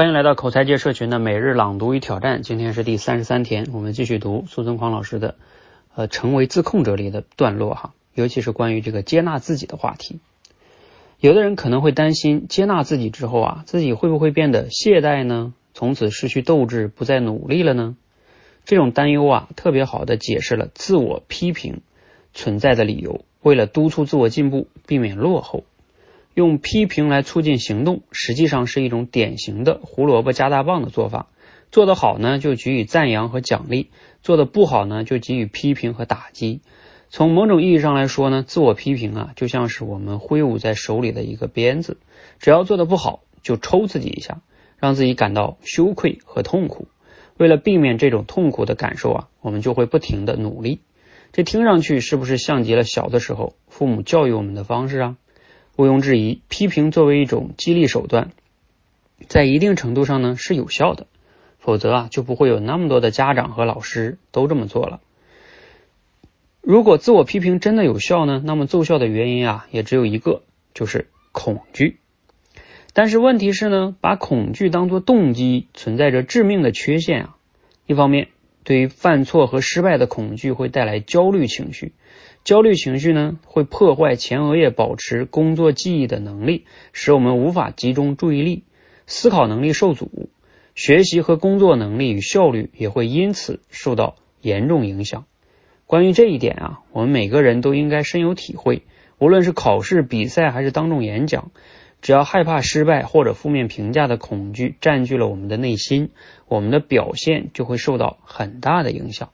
欢迎来到口才界社群的每日朗读与挑战，今天是第三十三天，我们继续读苏增狂老师的呃成为自控者里的段落哈，尤其是关于这个接纳自己的话题。有的人可能会担心，接纳自己之后啊，自己会不会变得懈怠呢？从此失去斗志，不再努力了呢？这种担忧啊，特别好的解释了自我批评存在的理由。为了督促自我进步，避免落后。用批评来促进行动，实际上是一种典型的胡萝卜加大棒的做法。做得好呢，就给予赞扬和奖励；做得不好呢，就给予批评和打击。从某种意义上来说呢，自我批评啊，就像是我们挥舞在手里的一个鞭子，只要做得不好，就抽自己一下，让自己感到羞愧和痛苦。为了避免这种痛苦的感受啊，我们就会不停的努力。这听上去是不是像极了小的时候父母教育我们的方式啊？毋庸置疑，批评作为一种激励手段，在一定程度上呢是有效的，否则啊就不会有那么多的家长和老师都这么做了。如果自我批评真的有效呢，那么奏效的原因啊也只有一个，就是恐惧。但是问题是呢，把恐惧当作动机，存在着致命的缺陷啊。一方面，对于犯错和失败的恐惧会带来焦虑情绪。焦虑情绪呢，会破坏前额叶保持工作记忆的能力，使我们无法集中注意力，思考能力受阻，学习和工作能力与效率也会因此受到严重影响。关于这一点啊，我们每个人都应该深有体会。无论是考试、比赛还是当众演讲，只要害怕失败或者负面评价的恐惧占据了我们的内心，我们的表现就会受到很大的影响。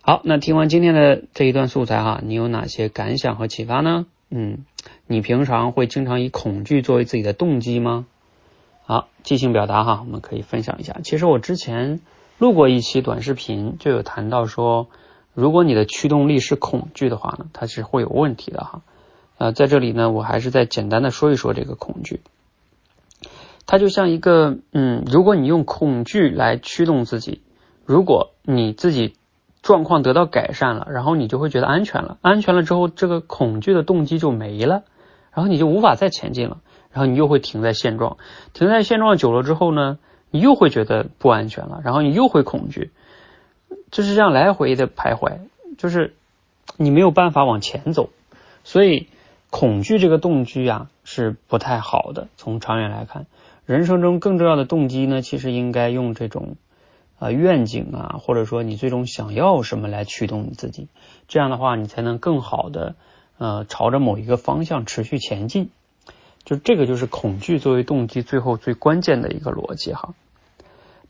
好，那听完今天的这一段素材哈，你有哪些感想和启发呢？嗯，你平常会经常以恐惧作为自己的动机吗？好，即兴表达哈，我们可以分享一下。其实我之前录过一期短视频，就有谈到说，如果你的驱动力是恐惧的话呢，它是会有问题的哈。呃，在这里呢，我还是再简单的说一说这个恐惧。它就像一个，嗯，如果你用恐惧来驱动自己，如果你自己。状况得到改善了，然后你就会觉得安全了。安全了之后，这个恐惧的动机就没了，然后你就无法再前进了。然后你又会停在现状，停在现状久了之后呢，你又会觉得不安全了，然后你又会恐惧，就是这样来回的徘徊，就是你没有办法往前走。所以恐惧这个动机啊是不太好的。从长远来看，人生中更重要的动机呢，其实应该用这种。啊，愿景啊，或者说你最终想要什么来驱动你自己，这样的话你才能更好的呃朝着某一个方向持续前进。就这个就是恐惧作为动机最后最关键的一个逻辑哈。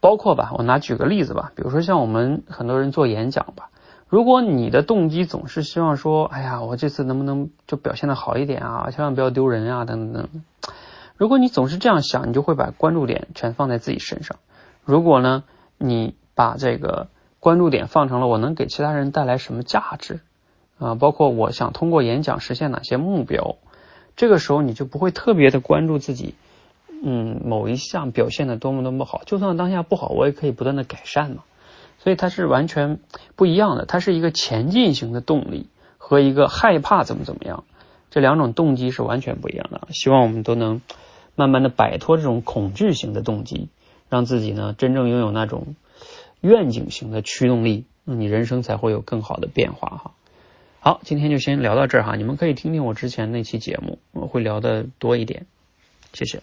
包括吧，我拿举个例子吧，比如说像我们很多人做演讲吧，如果你的动机总是希望说，哎呀，我这次能不能就表现的好一点啊，千万不要丢人啊，等等等。如果你总是这样想，你就会把关注点全放在自己身上。如果呢？你把这个关注点放成了我能给其他人带来什么价值啊？包括我想通过演讲实现哪些目标？这个时候你就不会特别的关注自己，嗯，某一项表现的多么多么好，就算当下不好，我也可以不断的改善嘛。所以它是完全不一样的，它是一个前进型的动力和一个害怕怎么怎么样，这两种动机是完全不一样的。希望我们都能慢慢的摆脱这种恐惧型的动机。让自己呢真正拥有那种愿景型的驱动力，那你人生才会有更好的变化哈。好，今天就先聊到这儿哈，你们可以听听我之前那期节目，我会聊的多一点，谢谢。